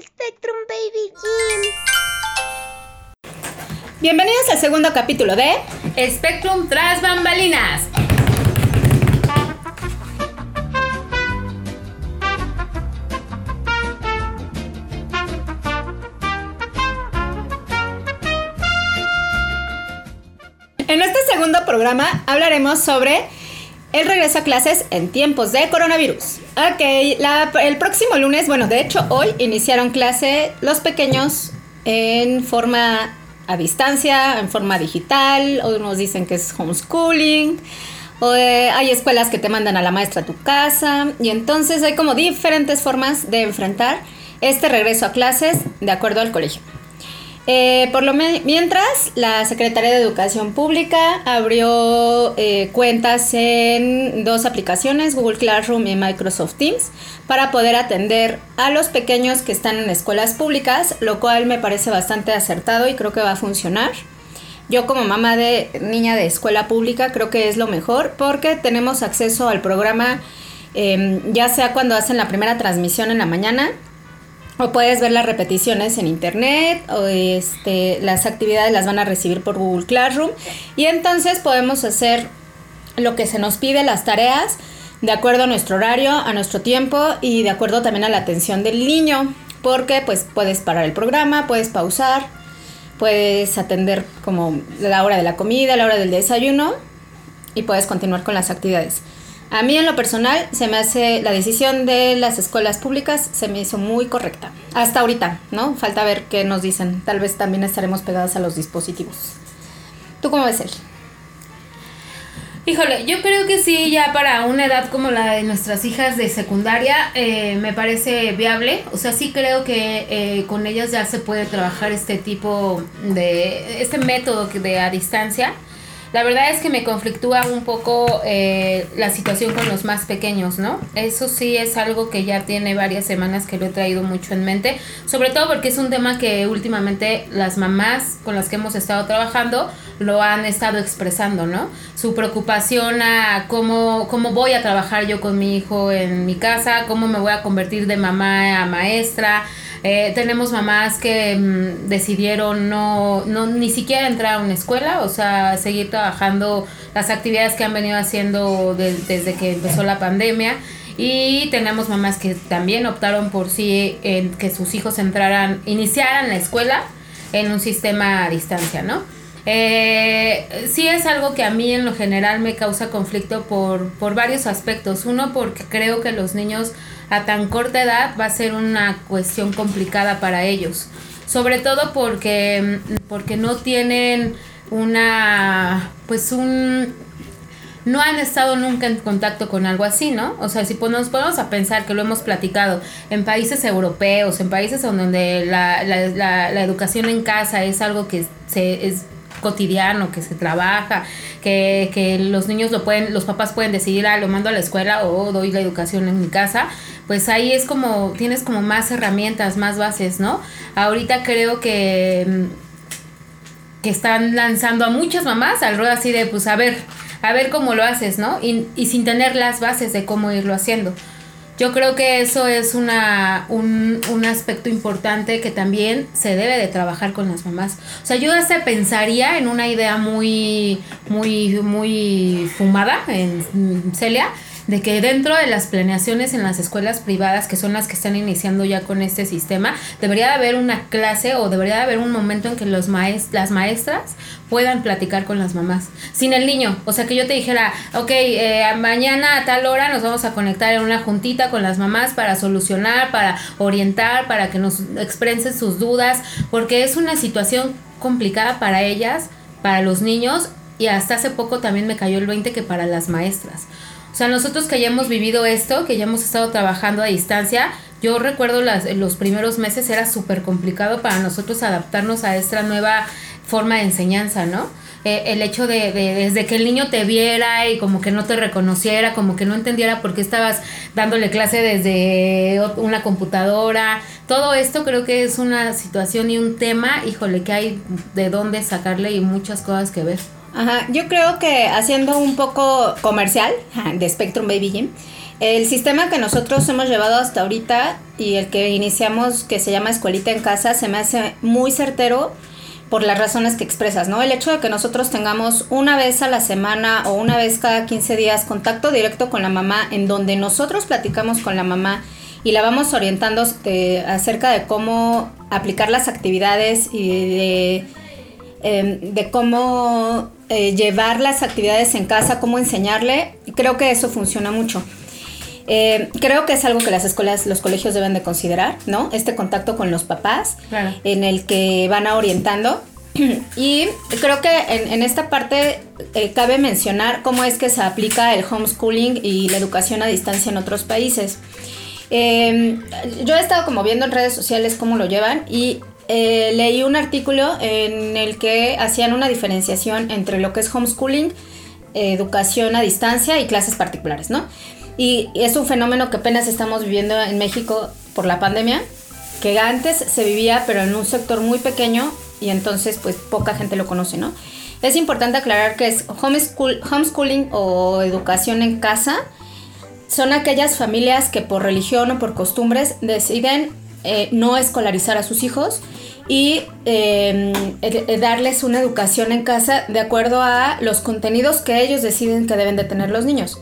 Spectrum Baby Gym. Bienvenidos al segundo capítulo de Spectrum tras bambalinas. En este segundo programa hablaremos sobre el regreso a clases en tiempos de coronavirus. Ok, la- el próximo lunes, bueno, de hecho hoy iniciaron clase los pequeños en forma a distancia, en forma digital, unos dicen que es homeschooling, o, eh, hay escuelas que te mandan a la maestra a tu casa, y entonces hay como diferentes formas de enfrentar este regreso a clases de acuerdo al colegio. Eh, por lo mientras, la Secretaría de Educación Pública abrió eh, cuentas en dos aplicaciones, Google Classroom y Microsoft Teams, para poder atender a los pequeños que están en escuelas públicas, lo cual me parece bastante acertado y creo que va a funcionar. Yo como mamá de niña de escuela pública creo que es lo mejor porque tenemos acceso al programa eh, ya sea cuando hacen la primera transmisión en la mañana o puedes ver las repeticiones en internet o este, las actividades las van a recibir por Google Classroom y entonces podemos hacer lo que se nos pide, las tareas, de acuerdo a nuestro horario, a nuestro tiempo y de acuerdo también a la atención del niño, porque pues puedes parar el programa, puedes pausar, puedes atender como la hora de la comida, la hora del desayuno y puedes continuar con las actividades. A mí en lo personal se me hace la decisión de las escuelas públicas se me hizo muy correcta. Hasta ahorita, ¿no? Falta ver qué nos dicen. Tal vez también estaremos pegadas a los dispositivos. ¿Tú cómo ves él? Híjole, yo creo que sí, ya para una edad como la de nuestras hijas de secundaria, eh, me parece viable. O sea, sí creo que eh, con ellas ya se puede trabajar este tipo de, este método de a distancia. La verdad es que me conflictúa un poco eh, la situación con los más pequeños, ¿no? Eso sí es algo que ya tiene varias semanas que lo he traído mucho en mente, sobre todo porque es un tema que últimamente las mamás con las que hemos estado trabajando lo han estado expresando, ¿no? Su preocupación a cómo, cómo voy a trabajar yo con mi hijo en mi casa, cómo me voy a convertir de mamá a maestra. Eh, tenemos mamás que mm, decidieron no, no ni siquiera entrar a una escuela, o sea, seguir trabajando las actividades que han venido haciendo de- desde que empezó la pandemia. Y tenemos mamás que también optaron por sí en que sus hijos entraran, iniciaran la escuela en un sistema a distancia, ¿no? Eh, sí es algo que a mí en lo general me causa conflicto por, por varios aspectos. Uno, porque creo que los niños a tan corta edad va a ser una cuestión complicada para ellos. Sobre todo porque, porque no tienen una, pues un, no han estado nunca en contacto con algo así, ¿no? O sea, si nos ponemos a pensar que lo hemos platicado en países europeos, en países donde la, la, la, la educación en casa es algo que se es cotidiano, que se trabaja, que, que los niños lo pueden, los papás pueden decidir, ah, lo mando a la escuela o doy la educación en mi casa, pues ahí es como, tienes como más herramientas, más bases, ¿no? Ahorita creo que que están lanzando a muchas mamás al ruedo así de, pues a ver, a ver cómo lo haces, ¿no? Y, y sin tener las bases de cómo irlo haciendo. Yo creo que eso es una, un, un aspecto importante que también se debe de trabajar con las mamás. O sea, yo hasta pensaría en una idea muy, muy, muy fumada en Celia, de que dentro de las planeaciones en las escuelas privadas, que son las que están iniciando ya con este sistema, debería de haber una clase o debería de haber un momento en que los las maestras puedan platicar con las mamás, sin el niño. O sea, que yo te dijera, ok, eh, mañana a tal hora nos vamos a conectar en una juntita con las mamás para solucionar, para orientar, para que nos expresen sus dudas, porque es una situación complicada para ellas, para los niños, y hasta hace poco también me cayó el 20 que para las maestras. O sea, nosotros que ya hemos vivido esto, que ya hemos estado trabajando a distancia, yo recuerdo las, los primeros meses era súper complicado para nosotros adaptarnos a esta nueva forma de enseñanza, ¿no? Eh, el hecho de, de, desde que el niño te viera y como que no te reconociera, como que no entendiera por qué estabas dándole clase desde una computadora, todo esto creo que es una situación y un tema, híjole, que hay de dónde sacarle y muchas cosas que ver. Ajá, yo creo que haciendo un poco comercial de Spectrum Baby Gym, El sistema que nosotros hemos llevado hasta ahorita y el que iniciamos, que se llama Escuelita en Casa, se me hace muy certero por las razones que expresas, ¿no? El hecho de que nosotros tengamos una vez a la semana o una vez cada 15 días contacto directo con la mamá, en donde nosotros platicamos con la mamá y la vamos orientando eh, acerca de cómo aplicar las actividades y de, em, de cómo eh, llevar las actividades en casa, cómo enseñarle, creo que eso funciona mucho. Eh, creo que es algo que las escuelas, los colegios deben de considerar, ¿no? Este contacto con los papás, en el que van a orientando. Y creo que en, esta parte eh, cabe mencionar cómo es que se aplica el homeschooling y la educación a distancia en otros países. Yo he estado como viendo en redes sociales cómo lo llevan y eh, leí un artículo en el que hacían una diferenciación entre lo que es homeschooling, educación a distancia y clases particulares, ¿no? Y es un fenómeno que apenas estamos viviendo en México por la pandemia, que antes se vivía pero en un sector muy pequeño y entonces pues poca gente lo conoce, ¿no? Es importante aclarar que es homeschool, homeschooling o educación en casa. Son aquellas familias que por religión o por costumbres deciden eh, no escolarizar a sus hijos y em, darles una educación en casa de acuerdo a los contenidos que ellos deciden que deben de tener los niños.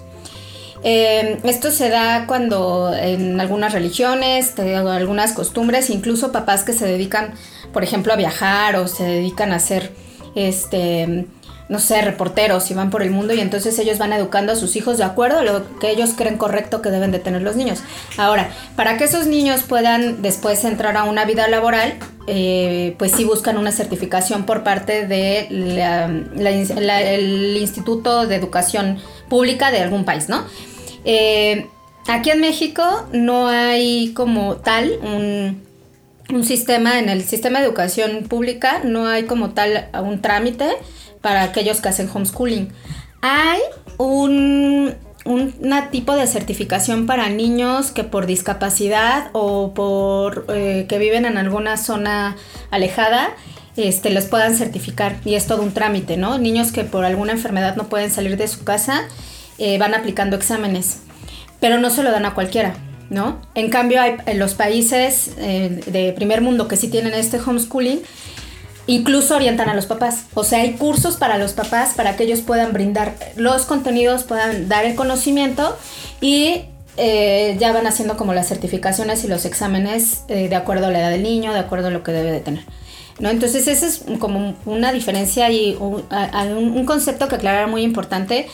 Eh, esto se da cuando en algunas religiones, algunas costumbres, incluso papás que se dedican, por ejemplo, a viajar o se dedican a ser, este, no sé, reporteros y van por el mundo y entonces ellos van educando a sus hijos de acuerdo a lo que ellos creen correcto que deben de tener los niños. Ahora, para que esos niños puedan después entrar a una vida laboral, eh, pues sí buscan una certificación por parte del de Instituto de Educación Pública de algún país, ¿no? Eh, aquí en México no hay como tal un, sistema, en el sistema de educación pública no hay como tal un trámite para aquellos que hacen homeschooling. Hay un, tipo de certificación para niños que por discapacidad o por eh, que viven en alguna zona alejada este, los puedan certificar y es todo un trámite, ¿no? Niños que por alguna enfermedad no pueden salir de su casa eh, van aplicando exámenes, pero no se lo dan a cualquiera, ¿no? En cambio, hay en los países eh, de primer mundo que sí tienen este homeschooling, incluso orientan a los papás. O sea, hay cursos para los papás para que ellos puedan brindar los contenidos, puedan dar el conocimiento y eh, ya van haciendo como las certificaciones y los exámenes de acuerdo a la edad del niño, de acuerdo a lo que debe de tener. ¿No? Entonces, esa es como una diferencia y un, un concepto que aclarar muy importante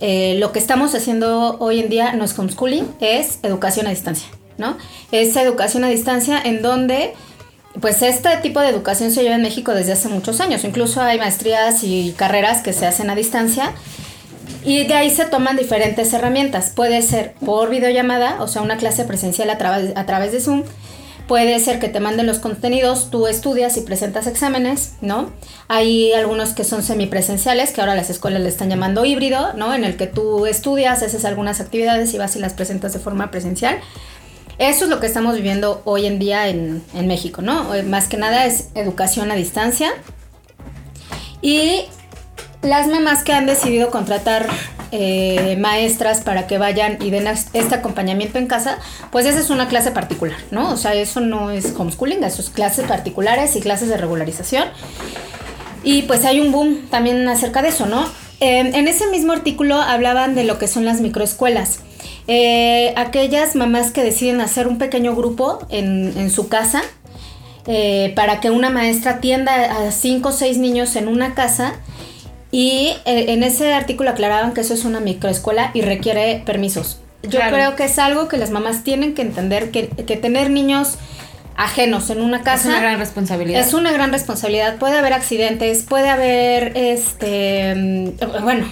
eh, lo que estamos haciendo hoy en día no es homeschooling, es educación a distancia, ¿no? Es educación a distancia en donde, pues este tipo de educación se lleva en México desde hace muchos años, incluso hay maestrías y carreras que se hacen a distancia. Y de ahí se toman diferentes herramientas. Puede ser por videollamada, o sea, una clase presencial a, a través de Zoom, Puede ser que te manden los contenidos, tú estudias y presentas exámenes, ¿no? Hay algunos que son semipresenciales, que ahora las escuelas le están llamando híbrido, ¿no? En el que tú estudias, haces algunas actividades y vas y las presentas de forma presencial. Eso es lo que estamos viviendo hoy en día en, en México, ¿no? Eh, más que nada es educación a distancia. Y las mamás que han decidido contratar eh, maestras para que vayan y den este acompañamiento en casa, pues esa es una clase particular, ¿no? O sea, eso no es homeschooling, eso es clases particulares y clases de regularización. Y pues hay un boom también acerca de eso, ¿no? en ese mismo artículo hablaban de lo que son las microescuelas. Eh, aquellas mamás que deciden hacer un pequeño grupo en, su casa eh, para que una maestra atienda a cinco o seis niños en una casa y eh, en ese artículo aclaraban que eso es una microescuela y requiere permisos. Yo creo que es algo que las mamás tienen que entender, que, tener niños ajenos en una casa. Es una gran responsabilidad. Es una gran responsabilidad. Puede haber accidentes, puede haber, este, mm, bueno,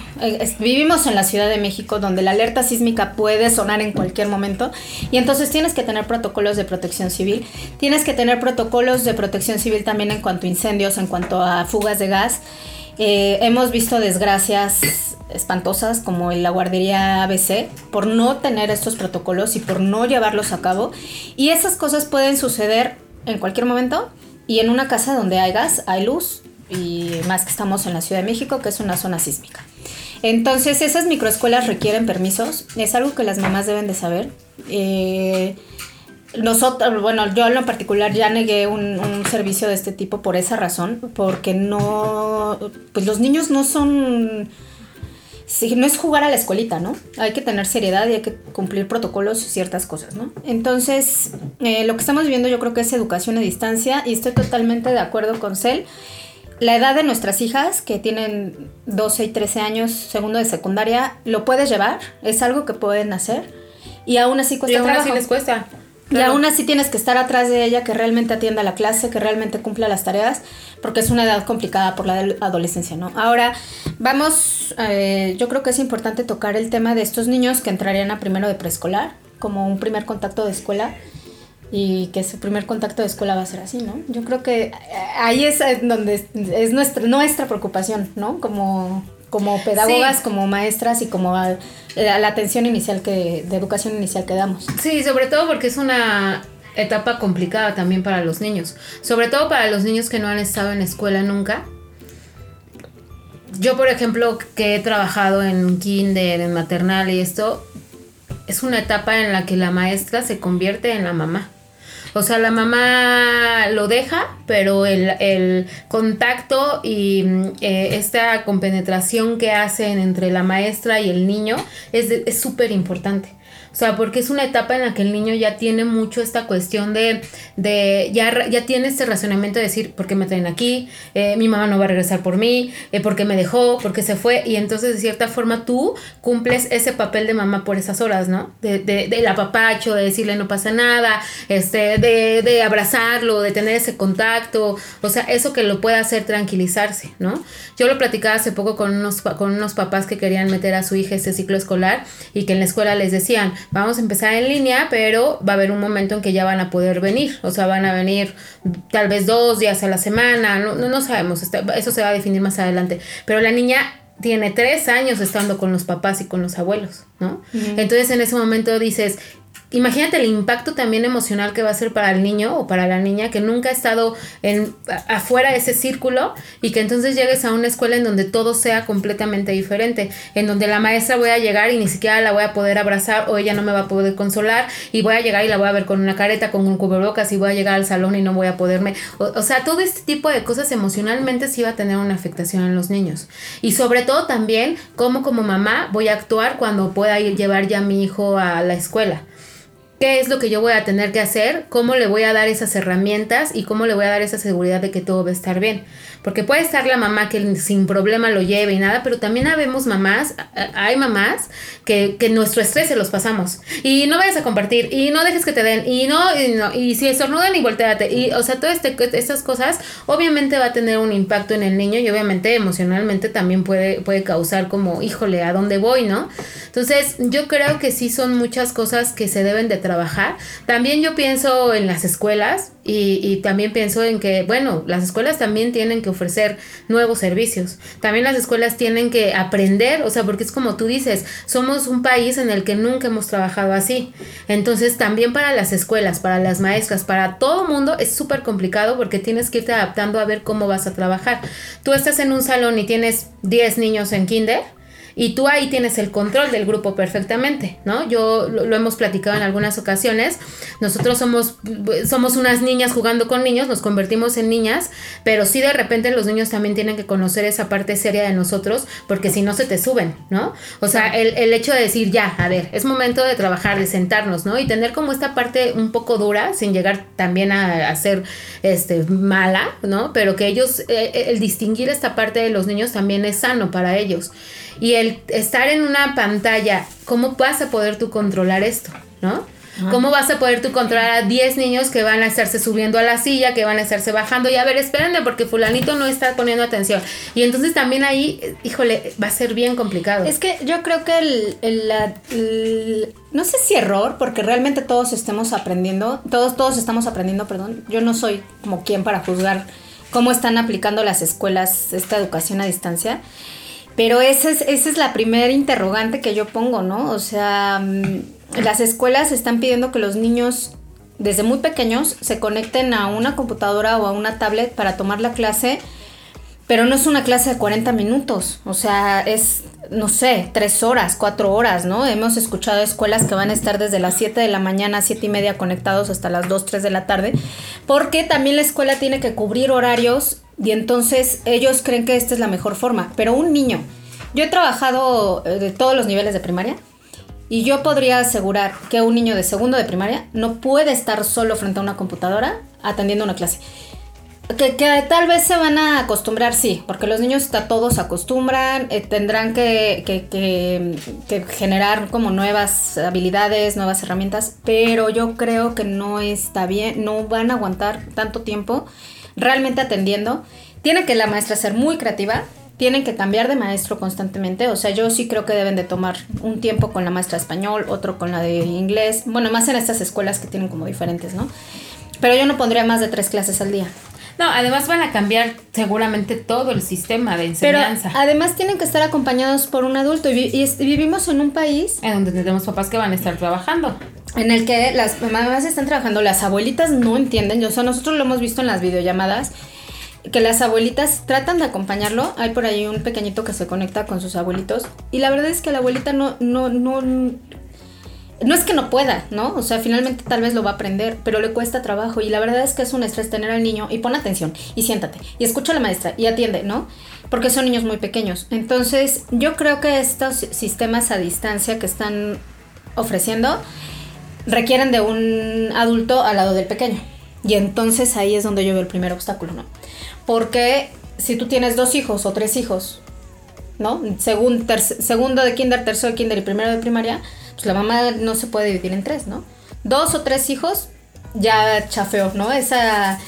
vivimos en la Ciudad de México donde la alerta sísmica puede sonar en cualquier momento y entonces tienes que tener protocolos de protección civil. Tienes que tener protocolos de protección civil también en cuanto a incendios, en cuanto a fugas de gas. Eh, hemos visto desgracias espantosas como en la guardería ABC por no tener estos protocolos y por no llevarlos a cabo. Y esas cosas pueden suceder en cualquier momento y en una casa donde hay gas, hay luz y más que estamos en la Ciudad de México, que es una zona sísmica. Entonces, esas microescuelas requieren permisos. Es algo que las mamás deben de saber. Eh, nosotros, bueno, yo en lo particular ya negué un, un, servicio de este tipo por esa razón, porque no, pues los niños no son, no es jugar a la escuelita, ¿no? Hay que tener seriedad y hay que cumplir protocolos y ciertas cosas, ¿no? Entonces, eh, lo que estamos viendo yo creo que es educación a distancia y estoy totalmente de acuerdo con Cel. La edad de nuestras hijas, que tienen 12 y 13 años, segundo de secundaria, lo puedes llevar, es algo que pueden hacer. Y aún así cuesta y aún trabajo. así les cuesta. Y aún así tienes que estar atrás de ella, que realmente atienda la clase, que realmente cumpla las tareas, porque es una edad complicada por la adolescencia, ¿no? Ahora, vamos, eh, yo creo que es importante tocar el tema de estos niños que entrarían a primero de preescolar, como un primer contacto de escuela, y que su primer contacto de escuela va a ser así, ¿no? Yo creo que ahí es donde es nuestra, nuestra preocupación, ¿no? Como como pedagogas, sí. como maestras y como a, a la atención inicial que, de educación inicial que damos. Sí, sobre todo porque es una etapa complicada también para los niños. Sobre todo para los niños que no han estado en escuela nunca. Yo, por ejemplo, que he trabajado en kinder, en maternal y esto, es una etapa en la que la maestra se convierte en la mamá. O sea, la mamá lo deja, pero el, el contacto y eh, esta compenetración que hacen entre la maestra y el niño es súper importante. O sea, porque es una etapa en la que el niño ya tiene mucho esta cuestión de, de ya, ya tiene este razonamiento de decir, ¿por qué me traen aquí? Eh, mi mamá no va a regresar por mí, eh, ¿por qué me dejó? ¿Por qué se fue? Y entonces, de cierta forma, tú cumples ese papel de mamá por esas horas, ¿no? De, de, del apapacho, de decirle no pasa nada, este, de, de abrazarlo, de tener ese contacto, o sea, eso que lo puede hacer tranquilizarse, ¿no? Yo lo platicaba hace poco con unos, con unos papás que querían meter a su hija ese ciclo escolar y que en la escuela les decían, vamos a empezar en línea, pero va a haber un momento en que ya van a poder venir, o sea, van a venir tal vez dos días a la semana, no, no, no sabemos, eso se va a definir más adelante, pero la niña tiene tres años estando con los papás y con los abuelos, ¿no? Uh -huh. Entonces en ese momento dices, Imagínate el impacto también emocional que va a ser para el niño o para la niña que nunca ha estado en, afuera de ese círculo y que entonces llegues a una escuela en donde todo sea completamente diferente, en donde la maestra voy a llegar y ni siquiera la voy a poder abrazar o ella no me va a poder consolar y voy a llegar y la voy a ver con una careta, con un cubrebocas y voy a llegar al salón y no voy a poderme, o, sea, todo este tipo de cosas emocionalmente sí va a tener una afectación en los niños. Y sobre todo también cómo como mamá voy a actuar cuando pueda ir llevar ya a mi hijo a la escuela qué es lo que yo voy a tener que hacer, cómo le voy a dar esas herramientas y cómo le voy a dar esa seguridad de que todo va a estar bien. Porque puede estar la mamá que sin problema lo lleve y nada, pero también habemos mamás, hay mamás que, que nuestro estrés se los pasamos. Y no vayas a compartir, y no dejes que te den, y no, y, no, y si estornudan y volteate. Y, o sea, todas este, estas cosas obviamente va a tener un impacto en el niño y obviamente emocionalmente también puede, puede causar como, híjole, ¿a dónde voy, no? Entonces, yo creo que sí son muchas cosas que se deben de trabajar. También yo pienso en las escuelas y, también pienso en que, bueno, las escuelas también tienen que ofrecer nuevos servicios. También las escuelas tienen que aprender, o sea, porque es como tú dices, somos un país en el que nunca hemos trabajado así. Entonces, también para las escuelas, para las maestras, para todo mundo es súper complicado porque tienes que irte adaptando a ver cómo vas a trabajar. Tú estás en un salón y tienes 10 niños en kinder y tú ahí tienes el control del grupo perfectamente, ¿no? Yo lo, lo, hemos platicado en algunas ocasiones. Nosotros somos, somos unas niñas jugando con niños, nos convertimos en niñas, pero sí de repente los niños también tienen que conocer esa parte seria de nosotros, porque si no se te suben, ¿no? O sea, el, el hecho de decir, ya, a ver, es momento de trabajar, de sentarnos, ¿no? Y tener como esta parte un poco dura, sin llegar también a, a ser este, mala, ¿no? Pero que ellos, eh, el distinguir esta parte de los niños también es sano para ellos. Y el estar en una pantalla, ¿cómo vas a poder tú controlar esto? ¿No? ¿Cómo vas a poder tú controlar a 10 niños que van a estarse subiendo a la silla, que van a estarse bajando? Y a ver, espérenme, porque fulanito no está poniendo atención. Y entonces también ahí, híjole, va a ser bien complicado. Es que yo creo que el, el, el, no sé si error, porque realmente todos estemos aprendiendo, todos, todos estamos aprendiendo, perdón. Yo no soy como quien para juzgar cómo están aplicando las escuelas esta educación a distancia. Pero esa es, esa es la primera interrogante que yo pongo, ¿no? O sea, las escuelas están pidiendo que los niños desde muy pequeños se conecten a una computadora o a una tablet para tomar la clase, pero no es una clase de 40 minutos, o sea, es no sé, tres horas, cuatro horas, ¿no? Hemos escuchado escuelas que van a estar desde las 7 de la mañana, siete y media conectados hasta las 2, 3 de la tarde, porque también la escuela tiene que cubrir horarios y entonces ellos creen que esta es la mejor forma. Pero un niño, yo he trabajado eh, de todos los niveles de primaria y yo podría asegurar que un niño de segundo de primaria no puede estar solo frente a una computadora atendiendo una clase. Que, tal vez se van a acostumbrar, sí, porque los niños a todos se acostumbran, eh, tendrán que, que, que, generar como nuevas habilidades, nuevas herramientas, pero yo creo que no está bien, no van a aguantar tanto tiempo realmente atendiendo. Tiene que la maestra ser muy creativa, tienen que cambiar de maestro constantemente, o sea, yo sí creo que deben de tomar un tiempo con la maestra español, otro con la de inglés, bueno, más en estas escuelas que tienen como diferentes, ¿no? Pero yo no pondría más de tres clases al día. No, además van a cambiar seguramente todo el sistema de enseñanza. Pero además tienen que estar acompañados por un adulto y, vivimos en un país en donde tenemos papás que van a estar trabajando. En el que las mamás están trabajando, las abuelitas no entienden, o sea, nosotros lo hemos visto en las videollamadas que las abuelitas tratan de acompañarlo. Hay por ahí un pequeñito que se conecta con sus abuelitos y la verdad es que la abuelita no no no no es que no pueda, ¿no? O sea, finalmente tal vez lo va a aprender, pero le cuesta trabajo y la verdad es que es un estrés tener al niño y pon atención y siéntate y escucha a la maestra y atiende, ¿no? Porque son niños muy pequeños. Entonces, yo creo que estos sistemas a distancia que están ofreciendo requieren de un adulto al lado del pequeño. Y entonces ahí es donde yo veo el primer obstáculo, ¿no? Porque si tú tienes dos hijos o tres hijos, ¿no? Según segundo de kinder, tercero de kinder y primero de primaria, pues la mamá no se puede dividir en tres, ¿no? Dos o tres hijos, ya chafeó, ¿no? Esa,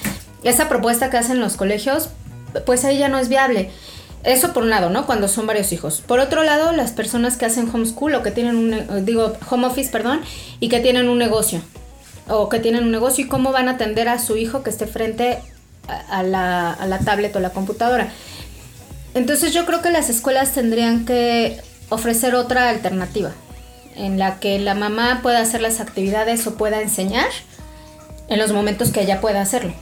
esa propuesta que hacen los colegios, pues ahí ya no es viable. Eso por un lado, ¿no? Cuando son varios hijos. Por otro lado, las personas que hacen homeschool o que tienen un, digo, home office, perdón, y que tienen un negocio. O que tienen un negocio y cómo van a atender a su hijo que esté frente a la, a la tablet o la computadora. Entonces yo creo que las escuelas tendrían que ofrecer otra alternativa en la que la mamá pueda hacer las actividades o pueda enseñar en los momentos que ella pueda hacerlo,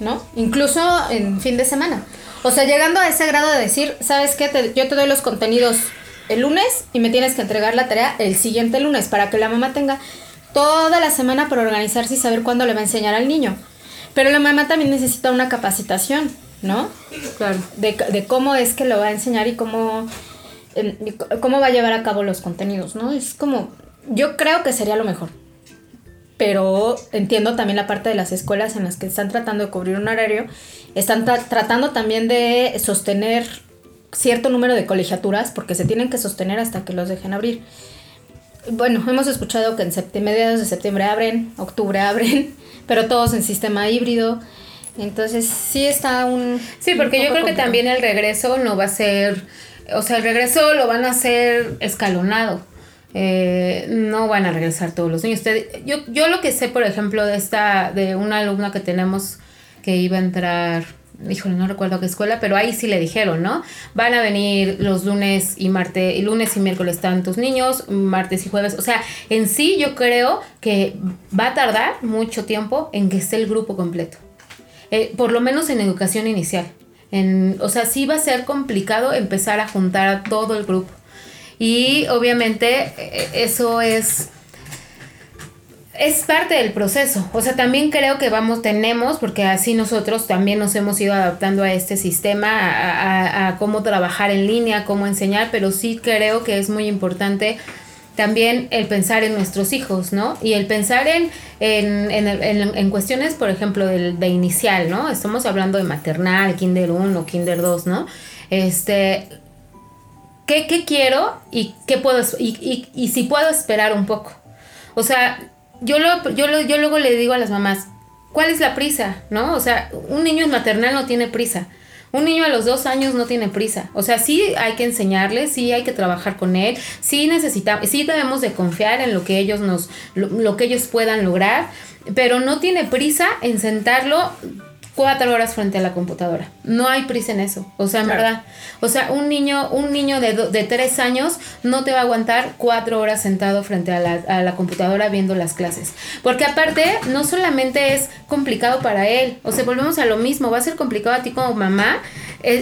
¿no? Incluso en fin de semana. O sea, llegando a ese grado de decir, ¿sabes qué? yo te doy los contenidos el lunes y me tienes que entregar la tarea el siguiente lunes para que la mamá tenga toda la semana para organizarse y saber cuándo le va a enseñar al niño. Pero la mamá también necesita una capacitación, ¿no? Claro. De, cómo es que lo va a enseñar y cómo, em, cómo va a llevar a cabo los contenidos, ¿no? Es como, yo creo que sería lo mejor. Pero entiendo también la parte de las escuelas en las que están tratando de cubrir un horario, están tratando también de sostener cierto número de colegiaturas porque se tienen que sostener hasta que los dejen abrir. Bueno, hemos escuchado que en mediados de septiembre abren, octubre abren, pero todos en sistema híbrido. Entonces sí está un... Sí, porque yo creo que también el regreso no va a ser, o sea, el regreso lo van a hacer escalonado. Eh, no van a regresar todos los niños. Yo, lo que sé, por ejemplo, de esta, de una alumna que tenemos que iba a entrar híjole, no recuerdo qué escuela, pero ahí sí le dijeron, ¿no? Van a venir los lunes y martes, lunes y miércoles están tus niños, martes y jueves. O sea, en sí yo creo que va a tardar mucho tiempo en que esté el grupo completo. Eh, por lo menos en educación inicial. En, o sea, sí va a ser complicado empezar a juntar a todo el grupo. Y obviamente eh, eso es es parte del proceso. O sea, también creo que vamos, tenemos, porque así nosotros también nos hemos ido adaptando a este sistema, a, cómo trabajar en línea, cómo enseñar, pero sí creo que es muy importante también el pensar en nuestros hijos, ¿no? Y el pensar en, en, en, en cuestiones, por ejemplo, de, de, inicial, ¿no? Estamos hablando de maternal, kinder 1, kinder 2, ¿no? Este, ¿qué, qué quiero y qué puedo, y, y, y si puedo esperar un poco? O sea, yo, lo, yo, lo, yo luego le digo a las mamás, ¿cuál es la prisa? ¿No? O sea, un niño maternal no tiene prisa. Un niño a los dos años no tiene prisa. O sea, sí hay que enseñarle, sí hay que trabajar con él, sí necesitamos, sí debemos de confiar en lo que ellos nos, lo, que ellos puedan lograr, pero no tiene prisa en sentarlo cuatro horas frente a la computadora. No hay prisa en eso. O sea, en verdad. O sea, un niño, un niño de, do- de tres años no te va a aguantar cuatro horas sentado frente a la, a la computadora viendo las clases. Porque aparte, no solamente es complicado para él. O sea, volvemos a lo mismo. Va a ser complicado a ti como mamá.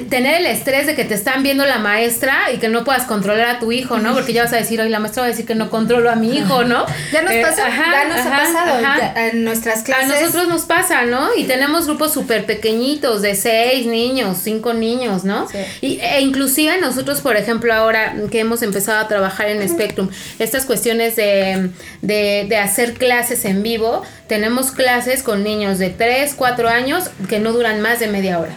Tener el estrés de que te están viendo la maestra y que no puedas controlar a tu hijo, ¿no? Porque ya vas a decir, hoy la maestra va a decir que no controlo a mi hijo, ¿no? Ya nos Eh, pasó, ajá, ya nos ajá, ha pasado ajá. ya en nuestras A clases. nosotros nos pasa, ¿no? Y tenemos grupos súper pequeñitos, de seis niños, cinco niños, ¿no? Sí. Y, e inclusive nosotros, por ejemplo, ahora que hemos empezado a trabajar en Spectrum, estas cuestiones de, de, de hacer clases en vivo, tenemos clases con niños de tres, cuatro años que no duran más de media hora.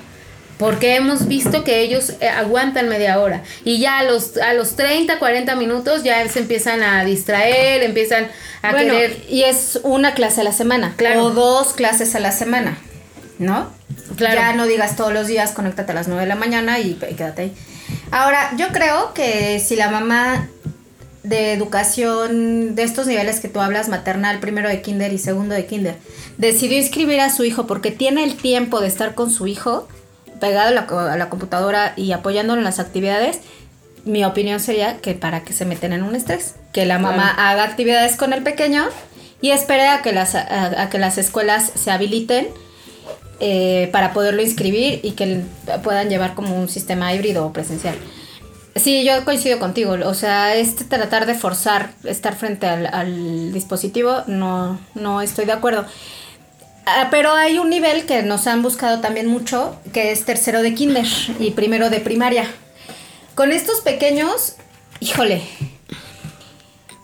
Porque hemos visto que ellos eh, aguantan media hora. Y ya a los, a los 30, 40 minutos ya se empiezan a distraer, empiezan a bueno, querer... y es una clase a la semana. Claro. O dos clases a la semana. ¿No? Claro. Ya no digas todos los días, conéctate a las 9 de la mañana y, y quédate ahí. Ahora, yo creo que si la mamá de educación de estos niveles que tú hablas, maternal, primero de kinder y segundo de kinder, decidió inscribir a su hijo porque tiene el tiempo de estar con su hijo pegado a la, a la computadora y apoyándolo en las actividades, mi opinión sería que para que se meten en un estrés, que la mamá haga actividades con el pequeño y espere a que las, a, a que las escuelas se habiliten eh, para poderlo inscribir y que puedan llevar como un sistema híbrido o presencial. Sí, yo coincido contigo. O sea, este tratar de forzar estar frente al, al dispositivo, no, no estoy de acuerdo. Ah, pero hay un nivel que nos han buscado también mucho, que es tercero de kinder y primero de primaria. Con estos pequeños, híjole,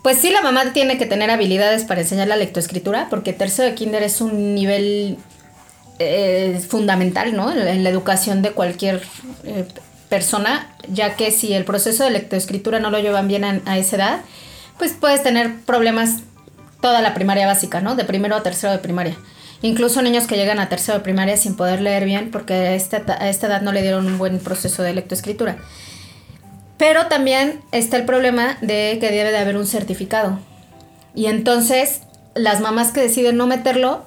pues sí, la mamá tiene que tener habilidades para enseñar la lectoescritura, porque tercero de kinder es un nivel eh, fundamental, ¿no? En la educación de cualquier eh, persona, ya que si el proceso de lectoescritura no lo llevan bien a, a esa edad, pues puedes tener problemas toda la primaria básica, ¿no? De primero a tercero de primaria. Incluso niños que llegan a tercero de primaria sin poder leer bien porque a esta, a esta edad no le dieron un buen proceso de lectoescritura. Pero también está el problema de que debe de haber un certificado. Y entonces las mamás que deciden no meterlo,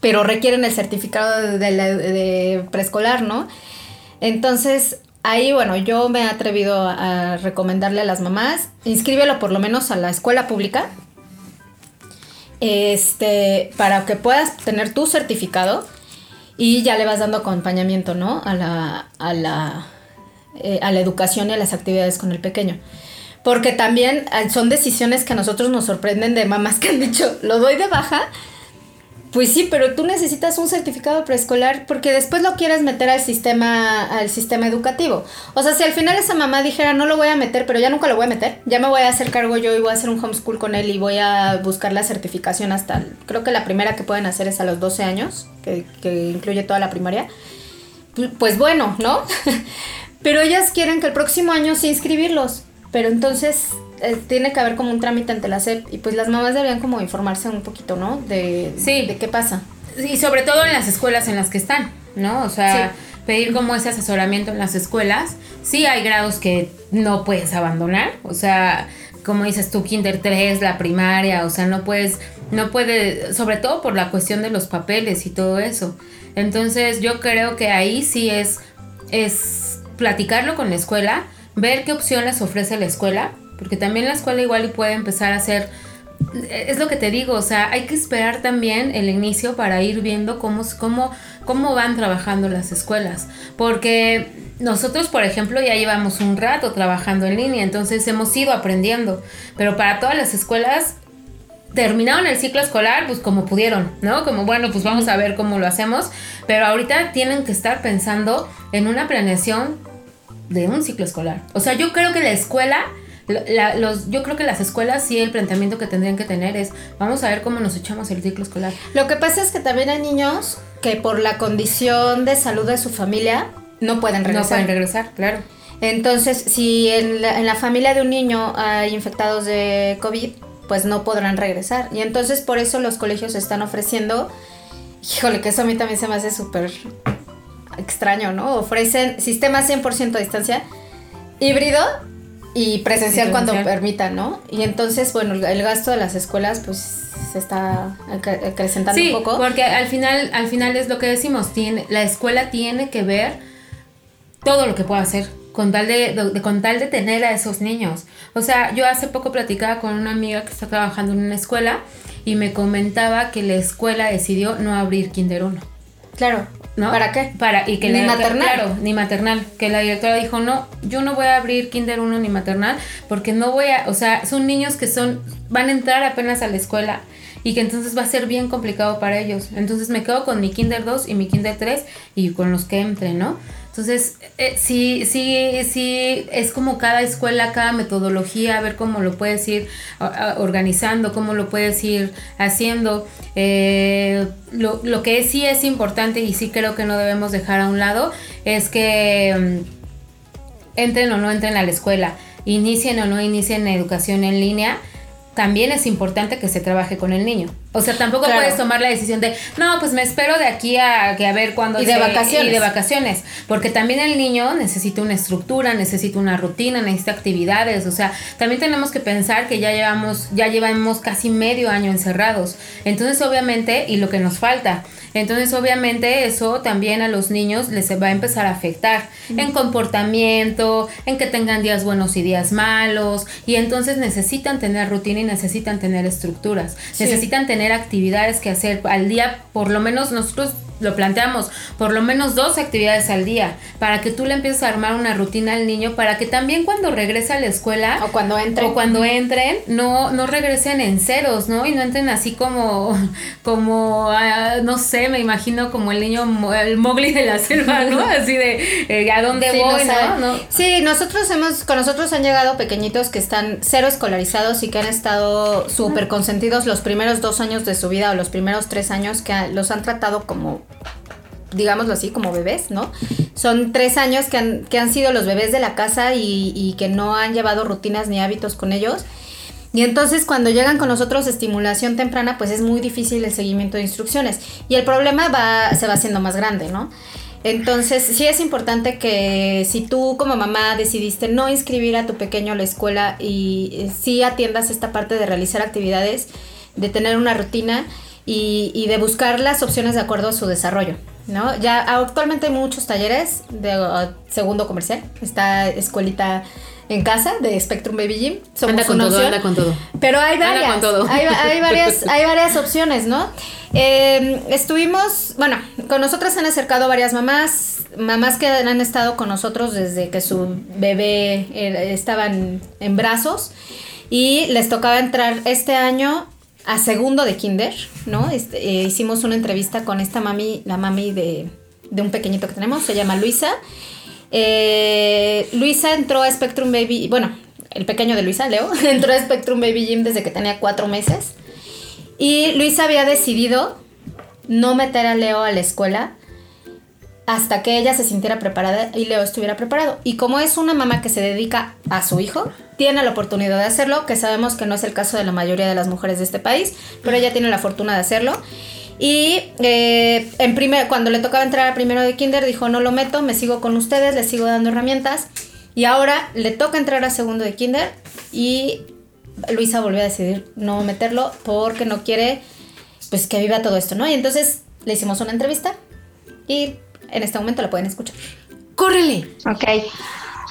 pero requieren el certificado de, de la- de preescolar, ¿no? Entonces ahí, bueno, yo me he atrevido a recomendarle a las mamás, inscríbelo por lo menos a la escuela pública, este, para que puedas tener tu certificado y ya le vas dando acompañamiento, ¿no? A la, a la, eh, a la educación y a las actividades con el pequeño. Porque también eh, son decisiones que a nosotros nos sorprenden de mamás que han dicho, lo doy de baja. Pues sí, pero tú necesitas un certificado preescolar porque después lo quieres meter al sistema, al sistema educativo. O sea, si al final esa mamá dijera, no lo voy a meter, pero ya nunca lo voy a meter, ya me voy a hacer cargo yo y voy a hacer un homeschool con él y voy a buscar la certificación hasta, creo que la primera que pueden hacer es a los 12 años, que, que incluye toda la primaria. Pu- Pues bueno, ¿no? pero ellas quieren que el próximo año sí inscribirlos. Pero entonces eh, tiene que haber como un trámite ante la SEP y pues las mamás deberían como informarse un poquito, ¿no? De, Sí. de qué pasa. Y sobre todo en las escuelas en las que están, ¿no? O sea, Sí. pedir como ese asesoramiento en las escuelas. Sí hay grados que no puedes abandonar, o sea, como dices tú, Kinder 3, la primaria, o sea, no puedes, no puede, sobre todo por la cuestión de los papeles y todo eso. Entonces yo creo que ahí sí es, es platicarlo con la escuela, ver qué opciones ofrece la escuela, porque también la escuela igual y puede empezar a hacer es lo que te digo, o sea, hay que esperar también el inicio para ir viendo cómo, cómo, cómo van trabajando las escuelas. Porque nosotros, por ejemplo, ya llevamos un rato trabajando en línea, entonces hemos ido aprendiendo. Pero para todas las escuelas, terminaron el ciclo escolar, pues como pudieron, ¿no? Como bueno, pues vamos a ver cómo lo hacemos. Pero ahorita tienen que estar pensando en una planeación de un ciclo escolar. O sea, yo creo que la escuela, la- los, yo creo que las escuelas sí el planteamiento que tendrían que tener es, vamos a ver cómo nos echamos el ciclo escolar. Lo que pasa es que también hay niños que por la condición de salud de su familia no pueden regresar. No pueden regresar, claro. Entonces, si en la, en la familia de un niño hay infectados de COVID, pues no podrán regresar. Y entonces por eso los colegios están ofreciendo, híjole, que eso a mí también se me hace súper extraño, ¿no? Ofrecen sistema 100% a distancia, híbrido, y presencial, cuando permita, ¿no? Y entonces, bueno, el gasto de las escuelas, pues se está acrecentando un poco. Porque al final, al final es lo que decimos, tiene, la escuela tiene que ver todo lo que pueda hacer con tal de, con tal de tener a esos niños. O sea, yo hace poco platicaba con una amiga que está trabajando en una escuela y me comentaba que la escuela decidió no abrir Kinder 1. Claro. ¿No? ¿Para qué? Para, y que ni maternal. Claro, ni maternal. Que la directora dijo, no, yo no voy a abrir Kinder 1 ni maternal porque no voy a, o sea, son niños que son, van a entrar apenas a la escuela y que entonces va a ser bien complicado para ellos. Entonces me quedo con mi Kinder 2 y mi Kinder 3 y con los que entre, ¿no? Entonces, eh, sí, sí, sí, es como cada escuela, cada metodología, a ver cómo lo puedes ir organizando, cómo lo puedes ir haciendo. Eh, lo, lo, que sí es importante y sí creo que no debemos dejar a un lado es que mm, entren o no entren a la escuela, inicien o no inicien educación en línea, también es importante que se trabaje con el niño. O sea, tampoco puedes tomar la decisión de, no, pues me espero de aquí a, que a ver cuándo... Y de vacaciones. Y de vacaciones. Porque también el niño necesita una estructura, necesita una rutina, necesita actividades. O sea, también tenemos que pensar que ya llevamos, ya llevamos casi medio año encerrados. Entonces, obviamente, y lo que nos falta. Entonces, obviamente, eso también a los niños les va a empezar a afectar en comportamiento, en que tengan días buenos y días malos. Y entonces necesitan tener rutina y necesitan tener estructuras. Necesitan tener actividades que hacer al día, por lo menos nosotros lo planteamos, por lo menos dos actividades al día, para que tú le empieces a armar una rutina al niño, para que también cuando regrese a la escuela o cuando entren, o cuando entren no, no regresen en ceros, ¿no? Y no entren así como, como, ah, no sé, me imagino como el niño, el Mowgli de la selva, ¿no? Así de, eh, ¿a dónde voy, no, Sí, nosotros hemos, con nosotros han llegado pequeñitos que están cero escolarizados y que han estado súper consentidos los primeros dos años de su vida o los primeros tres años que los han tratado como digámoslo así, como bebés, ¿no? Son tres años que han, sido los bebés de la casa y, que no han llevado rutinas ni hábitos con ellos. Y entonces cuando llegan con nosotros estimulación temprana, pues es muy difícil el seguimiento de instrucciones. Y el problema se va haciendo más grande, ¿no? Entonces, sí es importante que si tú como mamá decidiste no inscribir a tu pequeño a la escuela y sí atiendas esta parte de realizar actividades, de tener una rutina y, y de buscar las opciones de acuerdo a su desarrollo. ¿no? Ya actualmente hay muchos talleres de uh, segundo comercial. Está escuelita en casa de Spectrum Baby Gym. anda con todo, anda con todo. Pero hay varias. Hay, varias, hay varias opciones, ¿no? Em, estuvimos, bueno, con nosotras han acercado varias mamás, mamás que han estado con nosotros desde que su bebé estaban en brazos y les tocaba entrar este año a segundo de kinder, ¿no? Este, eh, hicimos una entrevista con esta mami, la mami de, un pequeñito que tenemos, se llama Luisa. Eh, Luisa entró a Spectrum Baby, bueno, el pequeño de Luisa, Leo, entró a Spectrum Baby Gym desde que tenía cuatro meses. Y Luisa había decidido no meter a Leo a la escuela hasta que ella se sintiera preparada y Leo estuviera preparado. Y como es una mamá que se dedica a su hijo, tiene la oportunidad de hacerlo, que sabemos que no es el caso de la mayoría de las mujeres de este país, pero ella tiene la fortuna de hacerlo. Y eh, en primer, cuando le tocaba entrar a primero de kinder, dijo, no lo meto, me sigo con ustedes, les sigo dando herramientas. Y ahora le toca entrar a segundo de kinder y Luisa volvió a decidir no meterlo porque no quiere pues que viva todo esto, ¿no? Y entonces le hicimos una entrevista y en este momento la pueden escuchar. ¡Córrele! Ok.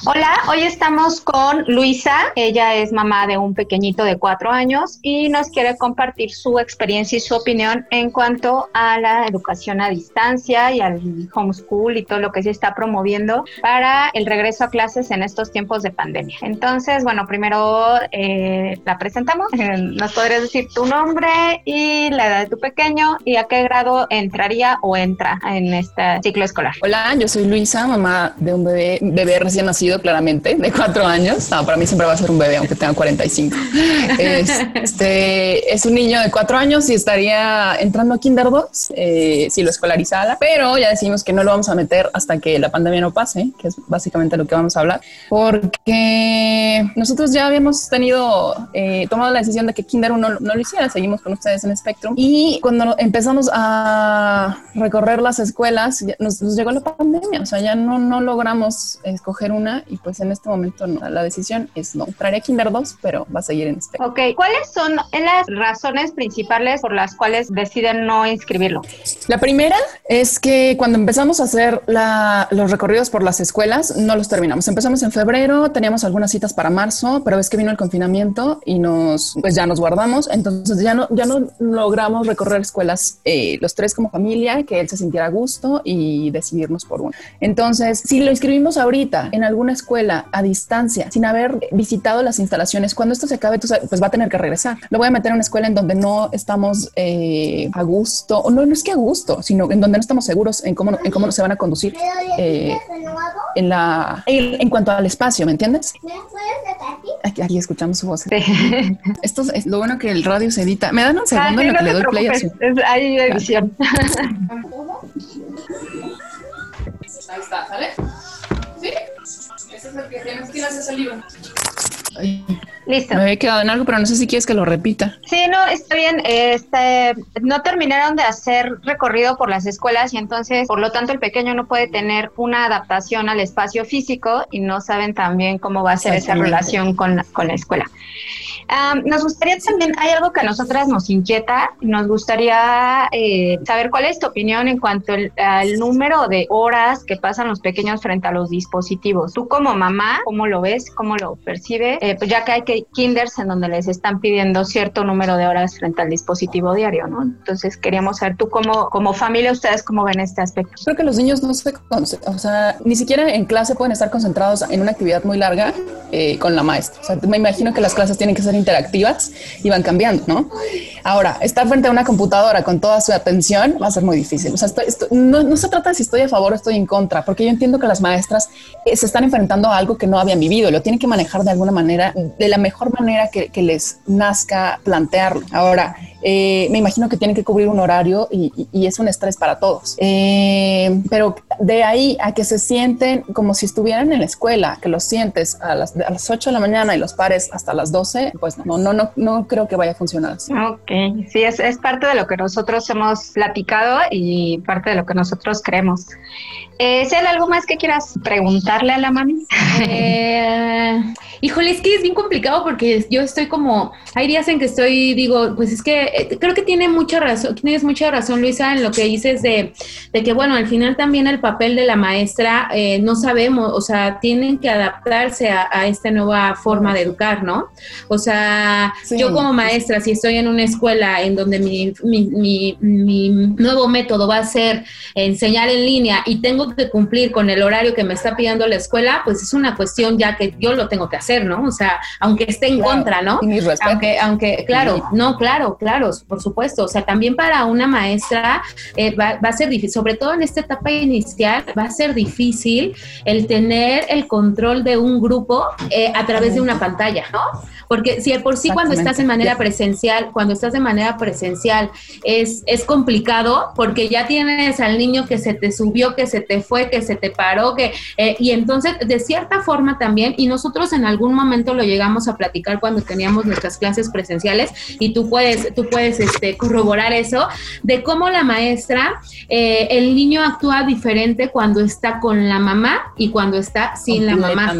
Hola, hoy estamos con Luisa. Ella es mamá de un pequeñito de cuatro años y nos quiere compartir su experiencia y su opinión en cuanto a la educación a distancia y al homeschool y todo lo que se está promoviendo para el regreso a clases en estos tiempos de pandemia. Entonces, bueno, primero eh, la presentamos. Nos podrías decir tu nombre y la edad de tu pequeño y a qué grado entraría o entra en este ciclo escolar. Hola, yo soy Luisa, mamá de un bebé, bebé recién nacido claramente, de cuatro años. No, para mí siempre va a ser un bebé, aunque tenga 45. Este es un niño de cuatro años y estaría entrando a Kinder 2 eh, si lo escolarizara, pero ya decimos que no lo vamos a meter hasta que la pandemia no pase, que es básicamente lo que vamos a hablar, porque nosotros ya habíamos tenido eh, tomado la decisión de que Kinder 1 no, no lo hiciera. Seguimos con ustedes en Spectrum y cuando empezamos a recorrer las escuelas, nos, nos llegó la pandemia, o sea, ya no, no logramos escoger una y pues en este momento no, la decisión es no. Traeré Kinder 2, pero va a seguir en este. Ok, ¿cuáles son las razones principales por las cuales deciden no inscribirlo? La primera es que cuando empezamos a hacer los recorridos por las escuelas, no los terminamos. Empezamos en febrero, teníamos algunas citas para marzo, pero es que vino el confinamiento y nos, pues ya nos guardamos. Entonces ya no, ya no logramos recorrer escuelas eh, los tres como familia, que él se sintiera a gusto y decidirnos por uno. Entonces, si lo inscribimos ahorita en alguna escuela a distancia, sin haber visitado las instalaciones, cuando esto se acabe, pues va a tener que regresar. Lo voy a meter en una escuela en donde no estamos eh, a gusto, o no, no es que a gusto, sino en donde no estamos seguros en cómo, en cómo se van a conducir eh, en, la, en, cuanto al espacio, ¿me entiendes? Aquí, aquí escuchamos su voz. Esto es lo bueno que el radio se edita. Me dan un segundo en lo que le doy play. Es, hay edición. Ahí está, ¿sale? ¿Sí? Ese es el que tienes que ir a ese. Listo. Me había quedado en algo, pero no sé si quieres que lo repita. Sí, no, está bien. Este, no terminaron de hacer recorrido por las escuelas y entonces, por lo tanto, el pequeño no puede tener una adaptación al espacio físico y no saben también cómo va a ser esa relación con, con la escuela nos gustaría también, hay algo que a nosotras nos inquieta, nos gustaría eh, saber cuál es tu opinión en cuanto al, número de horas que pasan los pequeños frente a los dispositivos. Tú como mamá, ¿cómo lo ves? ¿Cómo lo percibe? Eh, pues ya que hay que kinders en donde les están pidiendo cierto número de horas frente al dispositivo diario, ¿no? Entonces queríamos saber tú como, como familia, ustedes cómo ven este aspecto. Creo que los niños no se, o sea, ni siquiera en clase pueden estar concentrados en una actividad muy larga eh, con la maestra. O sea, me imagino que las clases tienen que ser interactivas y van cambiando, ¿no? Ahora, estar frente a una computadora con toda su atención va a ser muy difícil. O sea, no, se trata de si estoy a favor o estoy en contra, porque yo entiendo que las maestras eh, se están enfrentando a algo que no habían vivido, lo tienen que manejar de alguna manera, de la mejor manera que, les nazca plantearlo. Ahora, eh, me imagino que tienen que cubrir un horario y, es un estrés para todos. Eh, pero de ahí a que se sienten como si estuvieran en la escuela, que los sientes a las, a las 8 de la mañana y los pares hasta las 12, pues no, no, no, no creo que vaya a funcionar así. Ok, sí, es parte de lo que nosotros hemos platicado y parte de lo que nosotros creemos. Eh, ¿algo más que quieras preguntarle a la mami? Eh, híjole, es que es bien complicado porque yo estoy como, hay días en que estoy, digo, pues es que eh, creo que tiene mucha razón, tienes mucha razón, Luisa, en lo que dices de, de que, bueno, al final también el papel de la maestra, eh, no sabemos, o sea, tienen que adaptarse a, esta nueva forma de educar, ¿no? O sea, yo como maestra, si estoy en una escuela en donde mi, mi, mi nuevo método va a ser enseñar en línea y tengo que cumplir con el horario que me está pidiendo la escuela, pues es una cuestión ya que yo lo tengo que hacer, ¿no? O sea, aunque esté en contra, ¿no? Aunque, aunque, claro, no, claro, claro, por supuesto. O sea, también para una maestra eh, va, a ser difícil, sobre todo en esta etapa inicial, va a ser difícil el tener el control de un grupo eh, a través de una pantalla, ¿no? Porque si de por sí cuando estás en manera presencial, cuando estás de manera presencial es, es complicado porque ya tienes al niño que se te subió, que se te fue, que se te paró, que eh, y entonces de cierta forma también, y nosotros en algún momento lo llegamos a platicar cuando teníamos nuestras clases presenciales, y tú puedes, tú puedes este, corroborar eso, de cómo la maestra, eh, el niño actúa diferente cuando está con la mamá y cuando está sin la mamá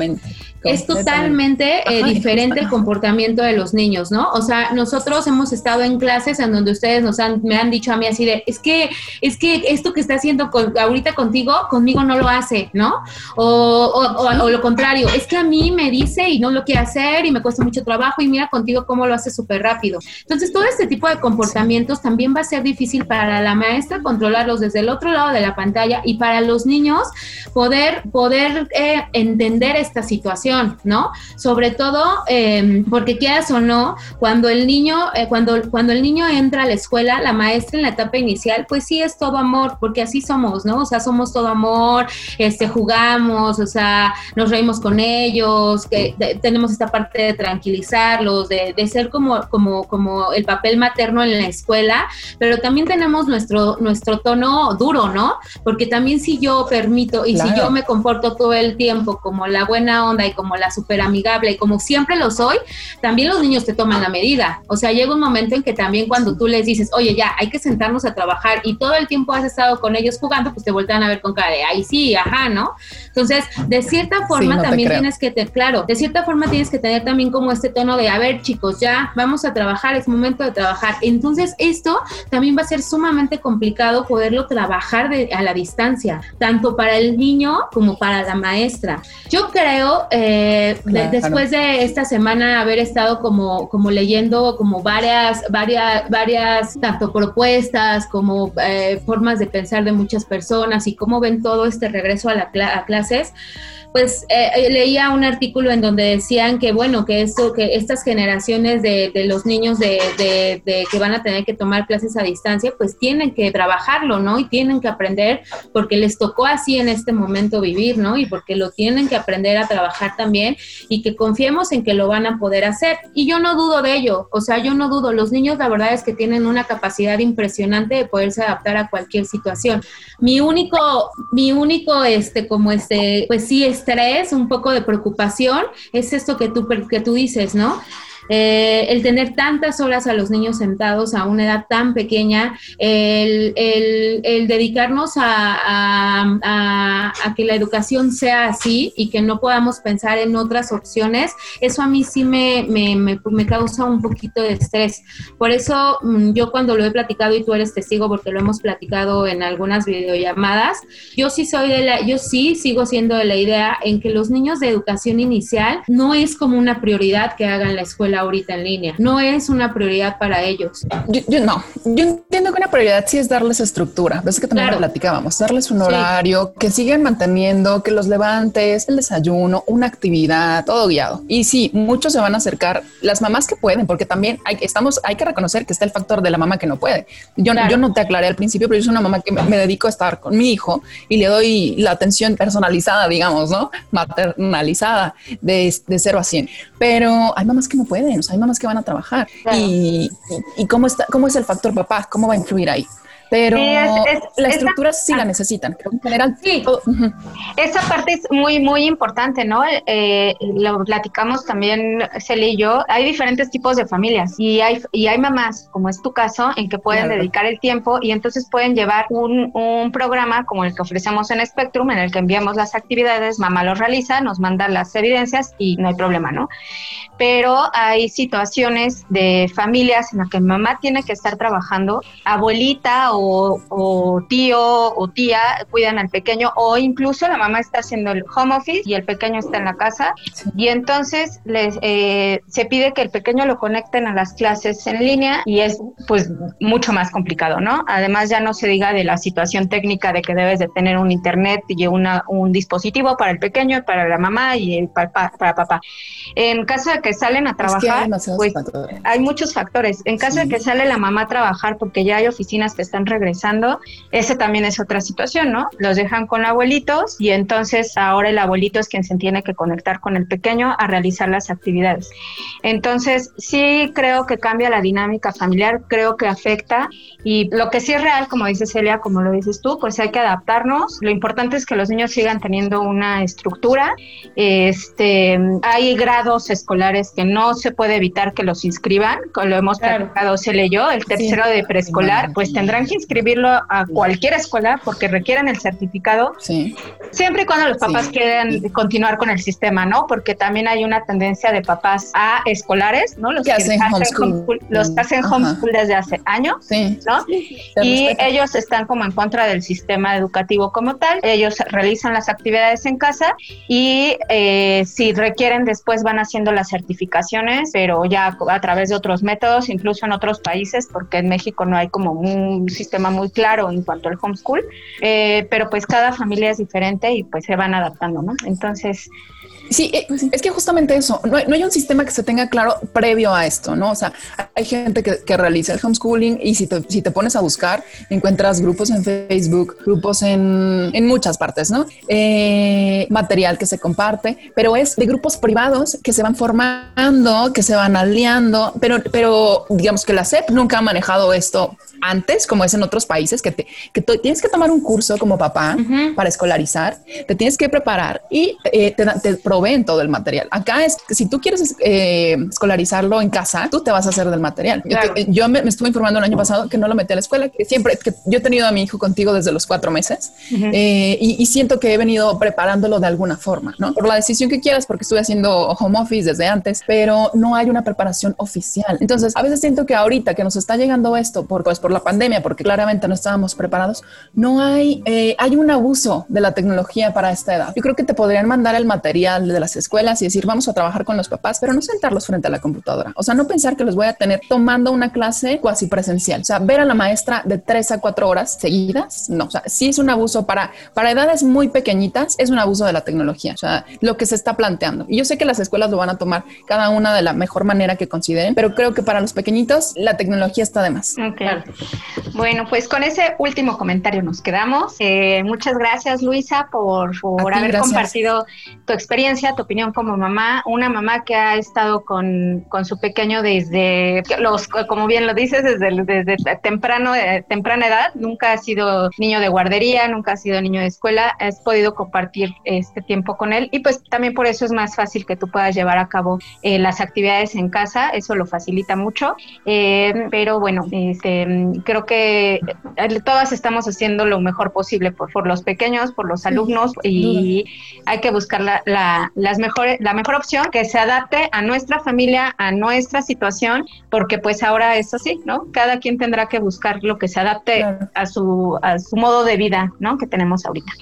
es totalmente eh, diferente el comportamiento de los niños, ¿no? O sea, nosotros hemos estado en clases en donde ustedes nos han, me han dicho a mí así de, es que, es que esto que está haciendo con, ahorita contigo, conmigo no lo hace, ¿no? O, o, lo contrario, es que a mí me dice y no lo quiere hacer y me cuesta mucho trabajo y mira contigo cómo lo hace súper rápido. Entonces, todo este tipo de comportamientos también va a ser difícil para la maestra controlarlos desde el otro lado de la pantalla y para los niños poder, poder eh, entender esta situación ¿no? Sobre todo em, porque quieras o no, cuando el niño, eh, cuando, cuando el niño entra a la escuela, la maestra en la etapa inicial, pues sí es todo amor, porque así somos, ¿no? O sea, somos todo amor, este, jugamos, o sea, nos reímos con ellos, que tenemos esta parte de tranquilizarlos, de, de, ser como, como, como el papel materno en la escuela, pero también tenemos nuestro, nuestro tono duro, ¿no? Porque también si yo permito y si yo me comporto todo el tiempo como la buena onda y como como la súper amigable y como siempre lo soy, también los niños te toman la medida. O sea, llega un momento en que también cuando tú les dices, oye, ya, hay que sentarnos a trabajar y todo el tiempo has estado con ellos jugando, pues te voltean a ver con cara de, ahí sí, ajá, ¿no? Entonces, de cierta forma también tienes que, te, claro, de cierta forma tienes que tener también como este tono de, a ver, chicos, ya vamos a trabajar, es momento de trabajar. Entonces, esto también va a ser sumamente complicado poderlo trabajar de, a la distancia, tanto para el niño como para la maestra. Yo creo, eh, después de esta semana haber estado como, como leyendo como varias, varias, varias, tanto propuestas como eh, formas de pensar de muchas personas y cómo ven todo este regreso a, la, a clases, pues eh, eh, leía un artículo en donde decían que bueno, que esto, que estas generaciones de, los niños de, que van a tener que tomar clases a distancia, pues tienen que trabajarlo, ¿no? Y tienen que aprender porque les tocó así en este momento vivir, ¿no? Y porque lo tienen que aprender a trabajar también y que confiemos en que lo van a poder hacer. Y yo no dudo de ello, o sea, yo no dudo, los niños la verdad es que tienen una capacidad impresionante de poderse adaptar a cualquier situación. Mi único, mi único, este, como este, pues sí, es estrés, un poco de preocupación, es esto que tú, que tú dices, ¿no? Eh, el tener tantas horas a los niños sentados a una edad tan pequeña, el, dedicarnos a, que la educación sea así y que no podamos pensar en otras opciones, eso a mí sí me, me, causa un poquito de estrés. Por eso mm, yo cuando lo he platicado y tú eres testigo porque lo hemos platicado en algunas videollamadas, yo sí soy de la, yo sí sigo siendo de la idea en que los niños de educación inicial no es como una prioridad que hagan la escuela ahorita en línea. No es una prioridad para ellos. Yo, no, yo entiendo que una prioridad sí es darles estructura. Ves que también lo platicábamos, darles un horario, que sigan manteniendo, que los levantes, el desayuno, una actividad, todo guiado. Y sí, muchos se van a acercar, las mamás que pueden, porque también hay, estamos, hay que reconocer que está el factor de la mamá que no puede. Yo, yo no te aclaré al principio, pero yo soy una mamá que me, me dedico a estar con mi hijo y le doy la atención personalizada, digamos, ¿no? Maternalizada de, de 0 a 100. Pero hay mamás que no pueden hay mamás que van a trabajar. Y, y, cómo, está, cómo es el factor papá, cómo va a influir ahí. Pero la estructura sí la necesitan, creo en general. Sí, esa parte es muy, muy importante, ¿no? Eh, lo platicamos también, Celia y yo. Hay diferentes tipos de familias y hay, y hay mamás, como es tu caso, en que pueden dedicar el tiempo y entonces pueden llevar un, un programa como el que ofrecemos en Spectrum, en el que enviamos las actividades, mamá lo realiza, nos manda las evidencias y no hay problema, ¿no? Pero hay situaciones de familias en las que mamá tiene que estar trabajando, abuelita o, tío o tía cuidan al pequeño o incluso la mamá está haciendo el home office y el pequeño está en la casa y entonces les, eh, se pide que el pequeño lo conecten a las clases en línea y es pues mucho más complicado, ¿no? Además ya no se diga de la situación técnica de que debes de tener un internet y una, un dispositivo para el pequeño, para la mamá y para, para, papá. En caso de que salen a trabajar, pues hay muchos factores. En caso de que sale la mamá a trabajar porque ya hay oficinas que están regresando, ese también es otra situación, ¿no? Los dejan con abuelitos y entonces ahora el abuelito es quien se tiene que conectar con el pequeño a realizar las actividades. Entonces, sí creo que cambia la dinámica familiar, creo que afecta y lo que sí es real, como dice Celia, como lo dices tú, pues hay que adaptarnos. Lo importante es que los niños sigan teniendo una estructura. Este, hay grados escolares que no se puede evitar que los inscriban, lo hemos platicado Celia y yo, el tercero de preescolar, pues tendrán que inscribirlo a cualquier escuela porque requieren el certificado, sí. siempre y cuando los papás quieran continuar con el sistema, ¿no? Porque también hay una tendencia de papás a escolares, ¿no? Los que, hacen homeschool, los que hacen homeschool desde hace años, ¿no? y ellos están como en contra del sistema educativo como tal, ellos realizan las actividades en casa y eh, si requieren después van haciendo las certificaciones, pero ya a través de otros métodos, incluso en otros países, porque en México no hay como un sistema tema muy claro en cuanto al homeschool, eh, pero pues cada familia es diferente y pues se van adaptando, ¿no? Entonces, Sí, eh, es que justamente eso, no, hay un sistema que se tenga claro previo a esto, ¿no? O sea, hay gente que, realiza el homeschooling y si te, si te, pones a buscar, encuentras grupos en Facebook, grupos en, en muchas partes, ¿no? Eh, material que se comparte, pero es de grupos privados que se van formando, que se van aliando, pero, pero digamos que la SEP nunca ha manejado esto antes, como es en otros países, que, te, que tienes que tomar un curso como papá para escolarizar, te tienes que preparar y eh, te, te, proveen todo el material. Acá es que si tú quieres eh, escolarizarlo en casa, tú te vas a hacer del material. Yo, me, estuve informando el año pasado que no lo metí a la escuela, que siempre, que yo he tenido a mi hijo contigo desde los cuatro meses eh, y, y, siento que he venido preparándolo de alguna forma, ¿no? Por la decisión que quieras, porque estuve haciendo home office desde antes, pero no hay una preparación oficial. Entonces, a veces siento que ahorita que nos está llegando esto por, pues, por la pandemia, porque claramente no estábamos preparados, no hay, eh, hay un abuso de la tecnología para esta edad. Yo creo que te podrían mandar el material de las escuelas y decir, vamos a trabajar con los papás, pero no sentarlos frente a la computadora. O sea, no pensar que los voy a tener tomando una clase cuasi presencial. O sea, ver a la maestra de tres a cuatro horas seguidas, no. O sea, sí es un abuso para, para edades muy pequeñitas, es un abuso de la tecnología. O sea, lo que se está planteando. Y yo sé que las escuelas lo van a tomar cada una de la mejor manera que consideren, pero creo que para los pequeñitos la tecnología está de más. Bueno, pues con ese último comentario nos quedamos. Eh, muchas gracias, Luisa, por, por haber compartido tu experiencia, tu opinión como mamá, una mamá que ha estado con, con su pequeño desde los, como bien lo dices, desde, desde temprano, eh, temprana edad, nunca ha sido niño de guardería, nunca ha sido niño de escuela, has podido compartir este tiempo con él. Y pues también por eso es más fácil que tú puedas llevar a cabo eh, las actividades en casa, eso lo facilita mucho, pero bueno, este, creo que eh, todas estamos haciendo lo mejor posible por, por los pequeños, por los alumnos y hay que buscar la, la, las mejores, la mejor opción que se adapte a nuestra familia, a nuestra situación, porque pues ahora es así, ¿no? Cada quien tendrá que buscar lo que se adapte a, su, a su modo de vida, ¿no? Que tenemos ahorita.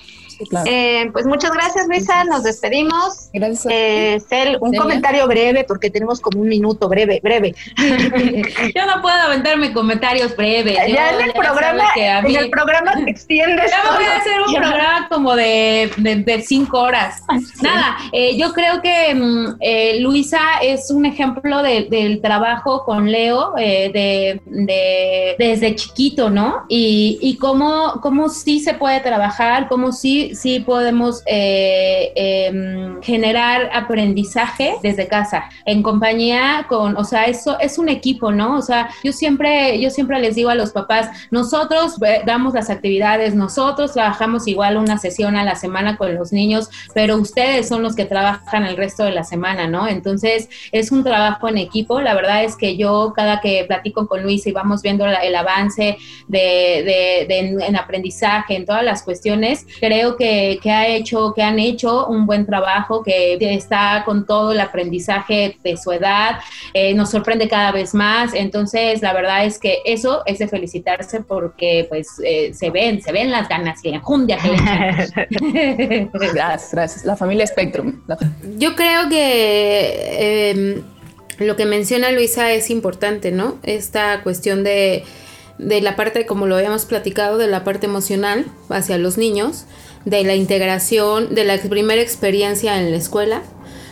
Eh, pues muchas gracias, Luisa. Nos despedimos. Gracias. Eh, Cel, un comentario breve, porque tenemos como un minuto breve, breve. Yo no puedo aventarme comentarios breves. Ya en el programa, en el programa te extiendes. Ya voy a hacer un programa como de, de, cinco horas. Nada, eh, yo creo que mm, eh, Luisa es un ejemplo del trabajo con Leo eh, de, de, desde chiquito, ¿no? Y, y cómo, cómo sí se puede trabajar, cómo sí sí, podemos eh, em, generar aprendizaje desde casa, en compañía con, o sea, eso es un equipo, ¿no? O sea, yo siempre, yo siempre les digo a los papás, nosotros damos las actividades, nosotros trabajamos igual una sesión a la semana con los niños, pero ustedes son los que trabajan el resto de la semana, ¿no? Entonces, es un trabajo en equipo. La verdad es que yo cada que platico con Luis y vamos viendo el avance de, en aprendizaje, en todas las cuestiones, creo que, ha hecho, que han hecho un buen trabajo, que está con todo el aprendizaje de su edad, eh, nos sorprende cada vez más. Entonces, la verdad es que eso es de felicitarse porque pues eh, se ven, se ven las ganas y la enjundia gracias, gracias. La familia Spectrum. Yo creo que em, lo que menciona Luisa es importante, ¿no? Esta cuestión de de la parte, como lo habíamos platicado, de la parte emocional hacia los niños, de la integración, de la primera experiencia en la escuela.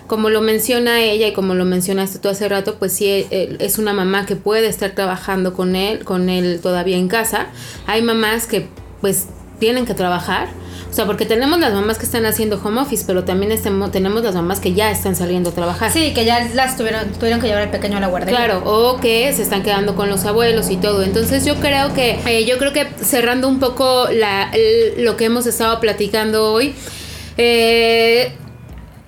Como lo menciona ella y como lo mencionaste tú hace rato, pues sí eh, es una mamá que puede estar trabajando con él, con él todavía en casa. Hay mamás que pues tienen que trabajar o sea, porque tenemos las mamás que están haciendo home office, pero también tenemos las mamás que ya están saliendo a trabajar. Sí, que ya las tuvieron, tuvieron que llevar el pequeño a la guardería. Claro, o que se están quedando con los abuelos y todo. Entonces yo creo que, eh, yo creo que cerrando un poco la, lo que hemos estado platicando hoy, eh,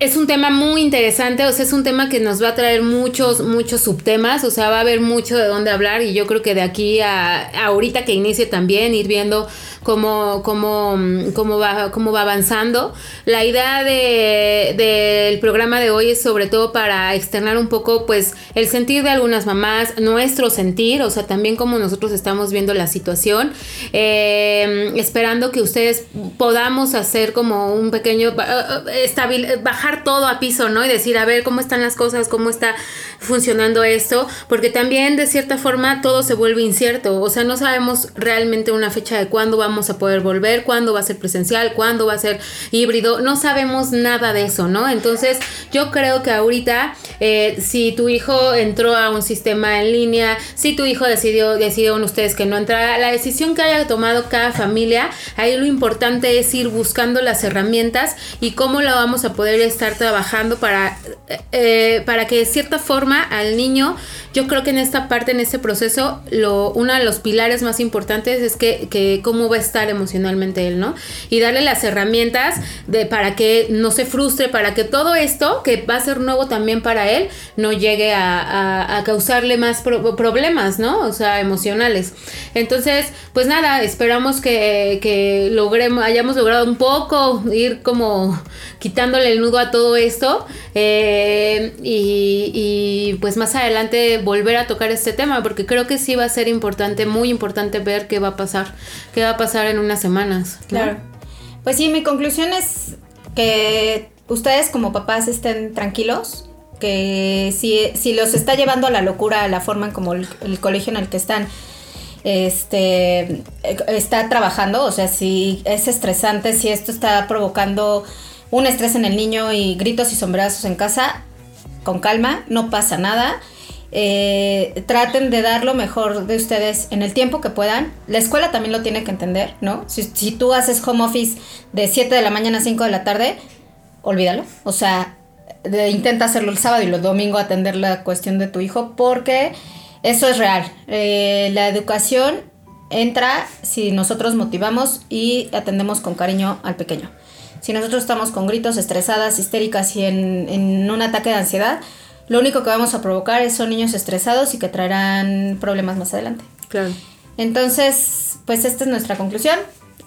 es un tema muy interesante, o sea, es un tema que nos va a traer muchos, muchos subtemas, o sea, va a haber mucho de dónde hablar y yo creo que de aquí a, ahorita que inicie también ir viendo cómo, cómo, cómo, va, cómo va avanzando. La idea del de, programa de hoy es sobre todo para externar un poco pues el sentir de algunas mamás, nuestro sentir, o sea, también cómo nosotros estamos viendo la situación, eh, esperando que ustedes podamos hacer como un pequeño, eh, bajar todo a piso, ¿no? Y decir, a ver cómo están las cosas, cómo está funcionando esto, porque también de cierta forma todo se vuelve incierto, o sea, no sabemos realmente una fecha de cuándo vamos a poder volver, cuándo va a ser presencial, cuándo va a ser híbrido, no sabemos nada de eso, ¿no? Entonces yo creo que ahorita eh, si tu hijo entró a un sistema en línea, si tu hijo decidió, decidieron ustedes que no entrara, la decisión que haya tomado cada familia, ahí lo importante es ir buscando las herramientas y cómo la vamos a poder estar trabajando para, eh, para que de cierta forma al niño, yo creo que en esta parte, en este proceso, lo, uno de los pilares más importantes es que, que cómo va a estar emocionalmente él, ¿no? Y darle las herramientas de, para que no se frustre, para que todo esto, que va a ser nuevo también para él, no llegue a, a, causarle más problemas, ¿no? O sea, emocionales. Entonces, pues nada, esperamos que, que logremos, hayamos logrado un poco ir como quitándole el nudo todo esto eh, y, pues más adelante volver a tocar este tema porque creo que sí va a ser importante, muy importante ver qué va a pasar, qué va a pasar en unas semanas. Claro. Pues sí, mi conclusión es que ustedes como papás estén tranquilos, que si, si los está llevando a la locura la forma como el, el colegio en el que están este está trabajando, o sea, si es estresante, si esto está provocando un estrés en el niño y gritos y sombrerazos en casa, con calma, no pasa nada. Eh, traten de dar lo mejor de ustedes en el tiempo que puedan. La escuela también lo tiene que entender, ¿no? Si, si tú haces home office de 7 de la mañana a 5 de la tarde, olvídalo. O sea, intenta hacerlo el sábado y el domingo atender la cuestión de tu hijo porque eso es real. Eh, la educación entra si nosotros motivamos y atendemos con cariño al pequeño. Si nosotros estamos con gritos, estresadas, histéricas y en, en un ataque de ansiedad, lo único que vamos a provocar son niños estresados y que traerán problemas más adelante. Claro. Entonces, pues esta es nuestra conclusión.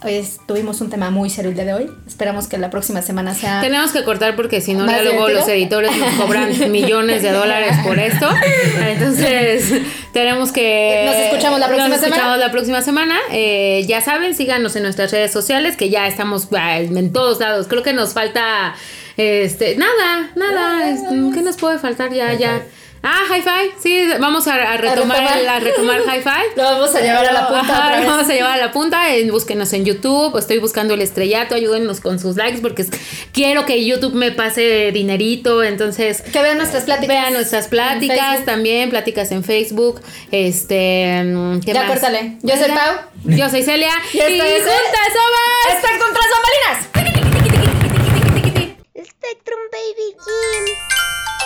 Hoy tuvimos un tema muy serio el día de hoy. Esperamos que la próxima semana sea. Tenemos que cortar porque si no, ya luego los editores nos cobran millones de dólares por esto. Entonces, tenemos que. Nos escuchamos la próxima nos semana. escuchamos la próxima semana. Eh, ya saben, síganos en nuestras redes sociales que ya estamos en todos lados. Creo que nos falta. Este, nada, nada. ¿Qué nos puede faltar? Ya, ya. Ah, hi-fi, sí, vamos a, retomar, retomar, retomar hi-fi. Lo vamos a llevar a la punta. Lo vamos a llevar a la punta. En, búsquenos en YouTube. Estoy buscando el estrellato. Ayúdennos con sus likes porque quiero que YouTube me pase dinerito. Entonces. Que vean nuestras pláticas. Vean nuestras pláticas también, pláticas en Facebook. Este. Mm, ya más? córtale. Yo soy Pau. Yo soy Celia. y, juntas somos. Están contra Zambalinas. Spectrum Baby Jim.